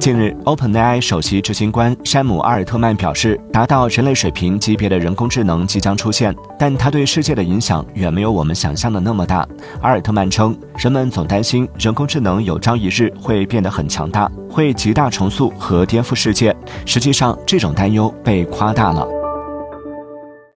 近日 openai 首席执行官山姆阿尔特曼表示达到人类水平级别的人工智能即将出现但它对世界的影响远没有我们想象的那么大。阿尔特曼称人们总担心人工智能有朝一日会变得很强大会极大重塑和颠覆世界实际上这种担忧被夸大了。